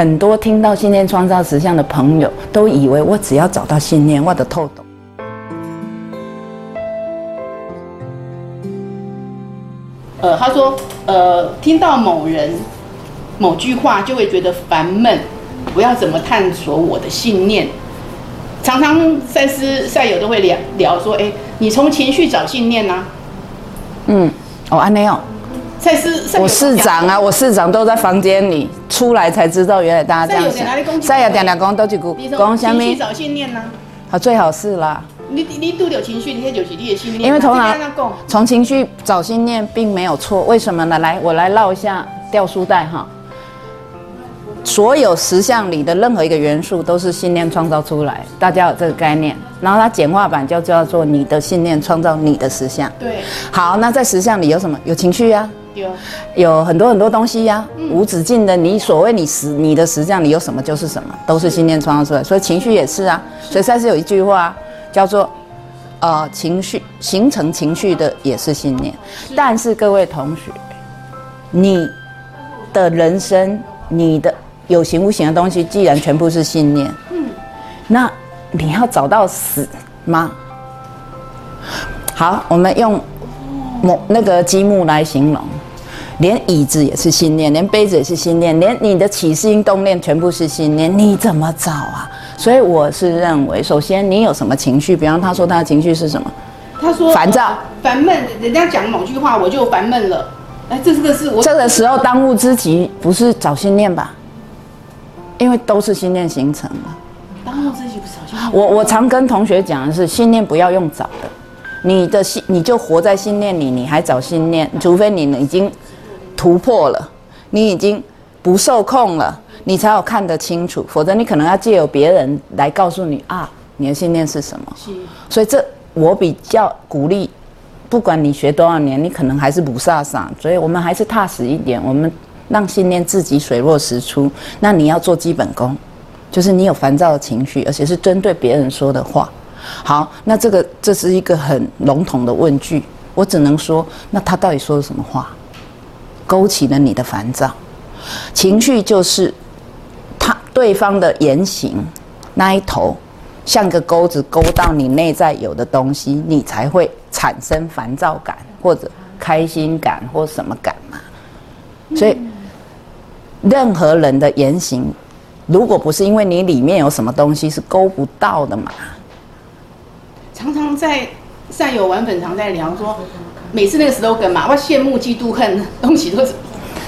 很多听到信念创造实相的朋友，都以为我只要找到信念，我的透懂。呃，他说，呃，听到某人某句话就会觉得烦闷，不要怎么探索我的信念？常常赛斯赛友都会聊聊说，哎，你从情绪找信念呐、嗯，哦，安内哦，赛斯赛友我市长啊，我市长都在房间里，出来才知道原来大家这样想。赛亚点点讲都一句你，从讲什么情绪？找信念呐、啊，最好是啦，你你拄有情绪，你那就是你的信念。因为头脑这边讲，从情绪找信念并没有错，为什么呢？来，我来绕一下掉书袋哈。所有实相里的任何一个元素都是信念创造出来，大家有这个概念。然后它简化版就叫做你的信念创造你的实相。对好，那在实相里有什么？有情绪呀、对，有很多很多东西呀、无止境的。你所谓你实你的实相你有什么就是什么，都是信念创造出来。所以情绪也是啊。所以赛斯有一句话叫做，呃，情绪形成情绪的也是信念。但是各位同学，你的人生，你的有形无形的东西，既然全部是信念，那你要找到死吗？好，我们用某那个积木来形容，连椅子也是信念，连杯子也是信念，连你的起心动念全部是信念，你怎么找啊？所以我是认为，首先你有什么情绪，比方他说他的情绪是什么？他说烦躁、烦闷，人家讲某句话我就烦闷了。哎，这这个是我这个时候当务之急不是找信念吧？因为都是信念形成的。当务之急不是找心。我我常跟同学讲的是，信念不要用找的，你的信你就活在信念里，你还找信念，除非你已经突破了，你已经不受控了，你才有看得清楚，否则你可能要借由别人来告诉你啊，你的信念是什么。是所以这我比较鼓励，不管你学多少年，你可能还是不飒飒，所以我们还是踏实一点，我们让信念自己水落石出。那你要做基本功，就是你有烦躁的情绪，而且是针对别人说的话。好，那这个这是一个很笼统的问句，我只能说，那他到底说了什么话，勾起了你的烦躁情绪，就是他对方的言行那一头，像个钩子勾到你内在有的东西，你才会产生烦躁感或者开心感或什么感嘛。所以，任何人的言行，如果不是因为你里面有什么东西是勾不到的嘛，常常在善友玩粉常在聊说，每次那个 slogan 嘛，我羡慕嫉妒恨，东西都是。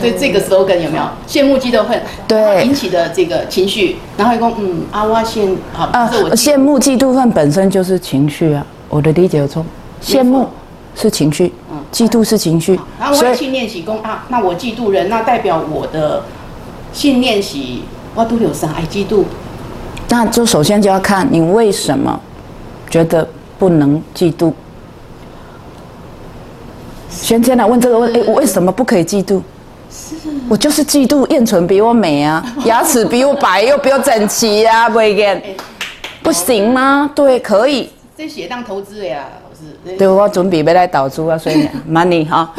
对这个 slogan 有没有 羡慕嫉妒恨？对引起的这个情绪，然后一共嗯啊，我羡好，啊，是我羡慕、嫉妒、恨本身就是情绪啊。我的理解有错，羡慕是情绪，嗯嫉妒是情绪然后，我所以要信念是讲啊，那我嫉妒人，那代表我的信念是我都有啥爱嫉妒，那就首先就要看你为什么觉得不能嫉妒。先先来问这个问，哎，我为什么不可以嫉妒？我就是嫉妒燕纯比我美啊，牙齿比我白又比我整齐啊，不会见，不行吗？对，可以。这写当投资的呀，老师。对，我准备要来导出啊，所以 money 哈。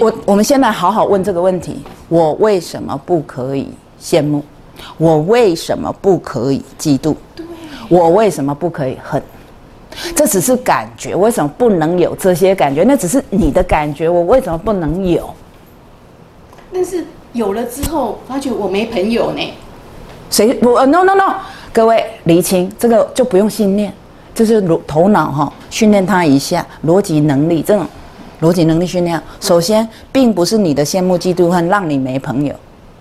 我我们先来好好问这个问题：我为什么不可以羡慕？我为什么不可以嫉妒？我为什么不可以恨？这只是感觉，为什么不能有这些感觉？那只是你的感觉，我为什么不能有？但是有了之后，发觉我没朋友呢。谁不呃？No No No，各位厘清这个就不用信念，就是逻头脑哈，训练他一下逻辑能力，这种逻辑能力训练。首先，并不是你的羡慕、嫉妒、恨让你没朋友，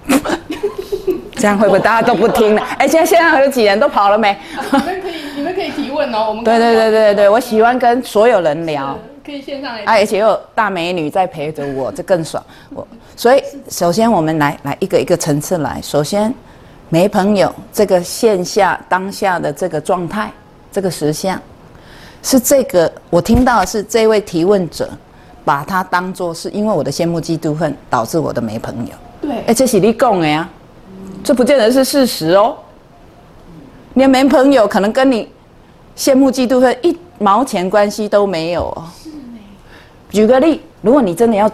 这样会不会大家都不听了？哎，现在现在有几人都跑了没？问哦。我们对对对对对，我喜欢跟所有人聊。可以线上来。啊，而且有大美女在陪着我，这更爽。我所以首先我们来来一个一个层次来。首先，没朋友这个线下当下的这个状态，这个实相，是这个我听到的是这位提问者把他当做是因为我的羡慕嫉妒恨导致我的没朋友。对哎，这是你讲的呀，这不见得是事实哦。你的没朋友可能跟你羡慕嫉妒恨一毛钱关系都没有。举个例，如果你真的要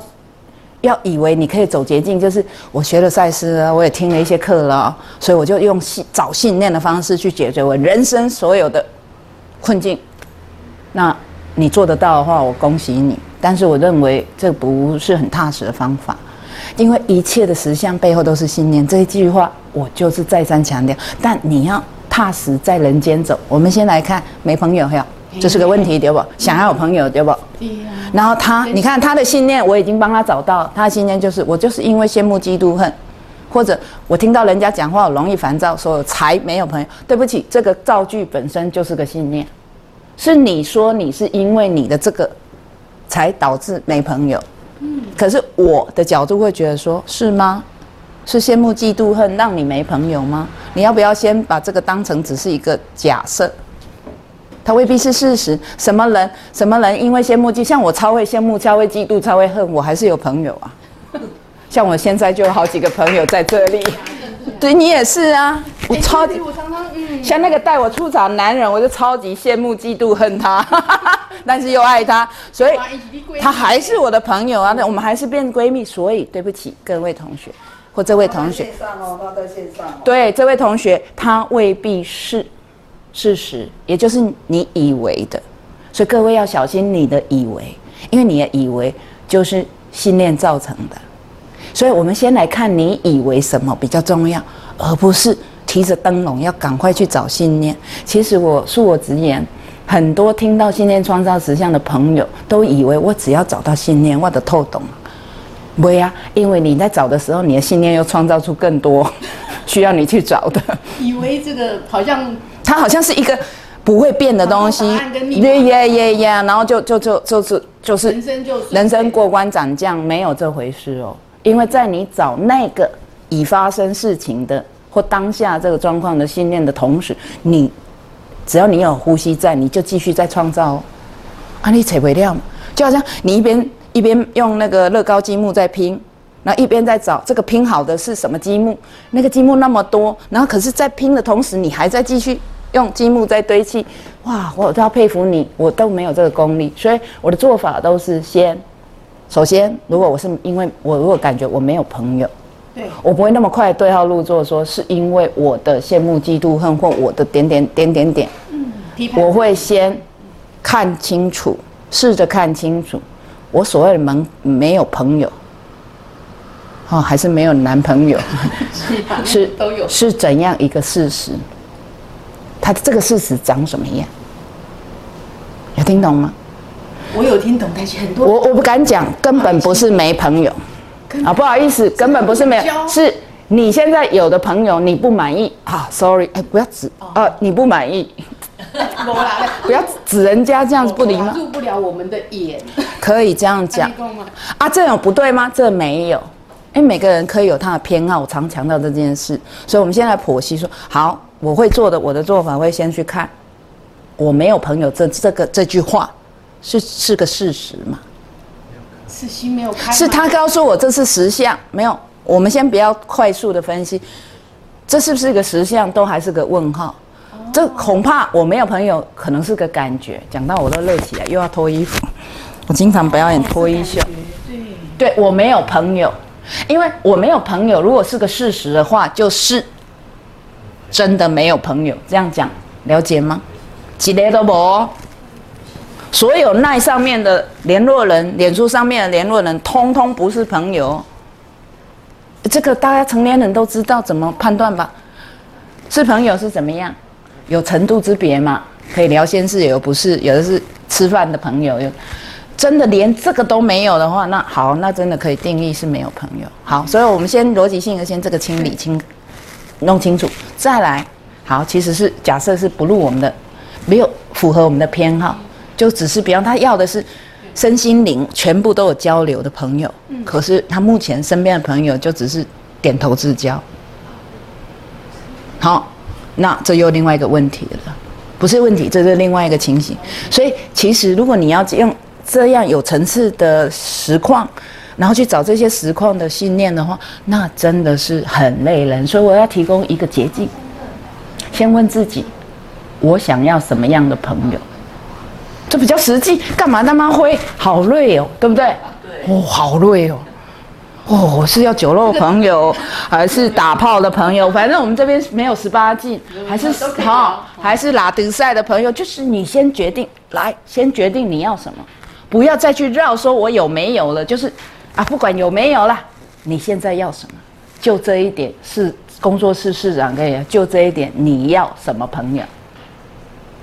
要以为你可以走捷径，就是我学了赛斯啊，我也听了一些课了，所以我就用信找信念的方式去解决我人生所有的困境。那你做得到的话，我恭喜你。但是我认为这不是很踏实的方法，因为一切的实相背后都是信念。这一句话我就是再三强调。但你要踏实在人间走。我们先来看没朋友有，这是个问题对不？想要有朋友对不？对呀。然后他，你看他的信念，我已经帮他找到。他的信念就是我就是因为羡慕嫉妒恨，或者我听到人家讲话我容易烦躁，所以才没有朋友。对不起，这个造句本身就是个信念。是你说你是因为你的这个，才导致没朋友。嗯，可是我的角度会觉得说，是吗？是羡慕嫉妒恨让你没朋友吗？你要不要先把这个当成只是一个假设？它未必是事实。什么人？什么人因为羡慕嫉，像我超会羡慕，超会嫉妒，超会恨，我还是有朋友啊。像我现在就有好几个朋友在这里。对你也是啊，我超级，像那个带我出场男人，我就超级羡慕、嫉妒、恨他，但是又爱他，所以他还是我的朋友啊。那我们还是变闺蜜。所以对不起各位同学或这位同学。对这位同学，他未必是事实，也就是你以为的。所以各位要小心你的以为，因为你的以为就是信念造成的。所以，我们先来看你以为什么比较重要，而不是提着灯笼要赶快去找信念。其实，我恕我直言，很多听到信念创造实相的朋友，都以为我只要找到信念，我的透懂。不呀，因为你在找的时候，你的信念又创造出更多 需要你去找的。以为这个好像它好像是一个不会变的东西，耶耶耶耶，然后就就就就是就是人生就人生过关斩将，没有这回事哦。因为在你找那个已发生事情的或当下这个状况的信念的同时，你只要你有呼吸在，你就继续在创造。哦啊，你扯不掉，就好像你一边一边用那个乐高积木在拼，然后一边在找这个拼好的是什么积木，那个积木那么多，然后可是，在拼的同时，你还在继续用积木在堆砌。哇，我都要佩服你，我都没有这个功力，所以我的做法都是先。首先，如果我是因为我如果感觉我没有朋友，对我不会那么快对号入座，说是因为我的羡慕、嫉妒、恨或我的点点点点点，嗯，我会先看清楚，试着看清楚，我所谓的门没有朋友，哦，还是没有男朋友，是都有。是怎样一个事实？他这个事实长什么样？有听懂吗？我有听懂，但是很多我我不敢讲，根本不是没朋友。啊，不好意思，根本不是没有，是你现在有的朋友你不满意。啊，sorry，哎，不要指啊，你不满意，不要指人家这样子不礼貌，入不了我们的眼，可以这样讲啊，这有不对吗？这没有，因为每个人可以有他的偏好，我常强调这件事，所以我们现在剖析说，好，我会做的，我的做法会先去看，我没有朋友这这个这句话。是是个事实吗？是心没有开，是他告诉我这是实相，没有。我们先不要快速的分析，这是不是一个实相，都还是个问号。这恐怕我没有朋友，可能是个感觉。讲到我都乐起来，又要脱衣服。我经常表演脱衣秀。对，对我没有朋友，因为我没有朋友。如果是个事实的话，就是真的没有朋友。这样讲了解吗？几个都无。所有奈上面的联络人，脸书上面的联络人，通通不是朋友。这个大家成年人都知道怎么判断吧？是朋友是怎么样？有程度之别嘛？可以聊心事，有不是？有的是吃饭的朋友。有真的连这个都没有的话，那好，那真的可以定义是没有朋友。好，所以我们先逻辑性的先这个清理清，弄清楚，再来。好，其实是假设是不入我们的，没有符合我们的偏好。就只是，比方他要的是身心灵全部都有交流的朋友，可是他目前身边的朋友就只是点头之交。好，那这又另外一个问题了，不是问题，这是另外一个情形。所以，其实如果你要用这样有层次的实况，然后去找这些实况的信念的话，那真的是很累人。所以，我要提供一个捷径，先问自己：我想要什么样的朋友？这比较实际，干嘛那么灰？好累哦，对不对？对。哦，好累哦。哦，我是要酒肉朋友，还是打炮的朋友？反正我们这边没有十八禁，还是都可以聊还是拉德赛的朋友，就是你先决定，来，先决定你要什么，不要再去绕说我有没有了，就是啊，不管有没有啦，你现在要什么？就这一点是工作室市长跟你，就这一点你要什么朋友？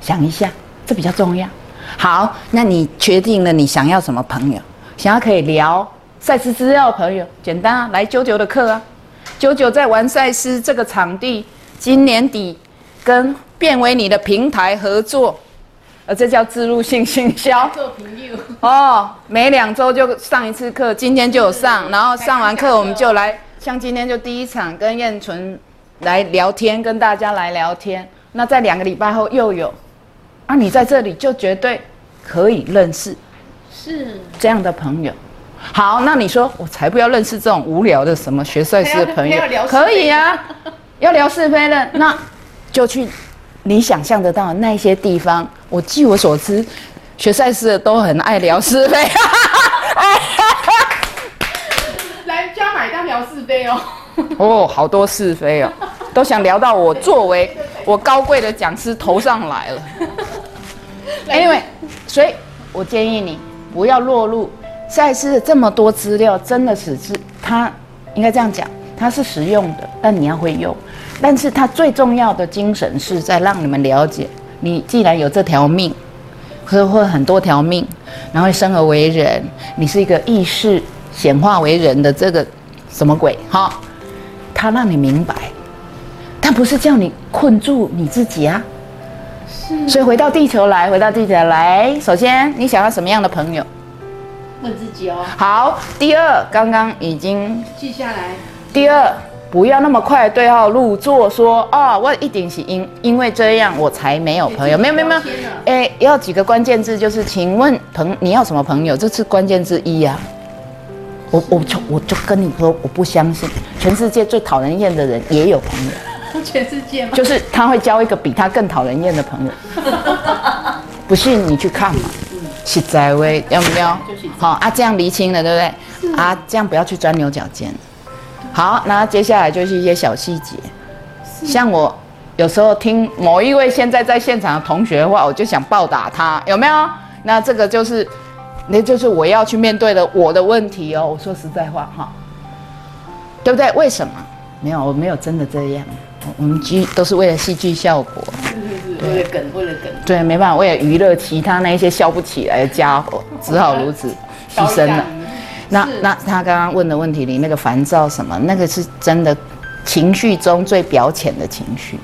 想一下，这比较重要。好，那你决定了你想要什么朋友？想要可以聊赛事资料的朋友，简单啊，来九九的课啊。九九在玩赛事这个场地，今年底跟变为你的平台合作，呃，这叫自入性行销。做朋友，哦，每两周就上一次课，今天就有上，然后上完课我们就来，像今天就第一场跟燕纯来聊天，跟大家来聊天。那在两个礼拜后又有，啊，你在这里就绝对可以认识是这样的朋友。好，那你说我才不要认识这种无聊的什么学赛事的朋友可以啊，要聊是非的，那就去你想象得到的那些地方。我据我所知，学赛事的都很爱聊是非。来加买单聊是非哦。哦，好多是非哦，都想聊到我作为我高贵的讲师头上来了。Anyway，所以我建议你不要落入赛事的这么多资料，真的只是它应该这样讲，它是实用的，但你要会用。但是它最重要的精神是在让你们了解，你既然有这条命，或或很多条命，然后生而为人，你是一个意识显化为人的这个什么鬼哈？它让你明白，但不是叫你困住你自己啊。是所以回到地球来，回到地球来，首先你想要什么样的朋友？问自己哦，好，第二，刚刚已经记下来。第二，不要那么快对号入座，说哦，我一定是因因为这样我才没有朋友，没有没有没有哎，要几个关键字，就是请问朋你要什么朋友？这是关键字一呀、我我就我就跟你说，我不相信，全世界最讨人厌的人也有朋友。全世界吗？就是他会交一个比他更讨人厌的朋友。不信你去看嘛，实在位，要不要就实在？好啊，这样厘清了，对不对？啊，这样不要去钻牛角尖。好，那接下来就是一些小细节，像我有时候听某一位现在在现场的同学的话，我就想暴打他，有没有？那这个就是，那就是我要去面对的我的问题哦。我说实在话哈，对不对？为什么？没有，我没有真的这样。我我们剧都是为了戏剧效果，是是是，为了梗，为了梗，对，没办法，为了娱乐其他那一些笑不起来的家伙，只好如此牺牲了。那那他刚刚问的问题里那个烦躁什么，那个是真的情绪中最表浅的情绪。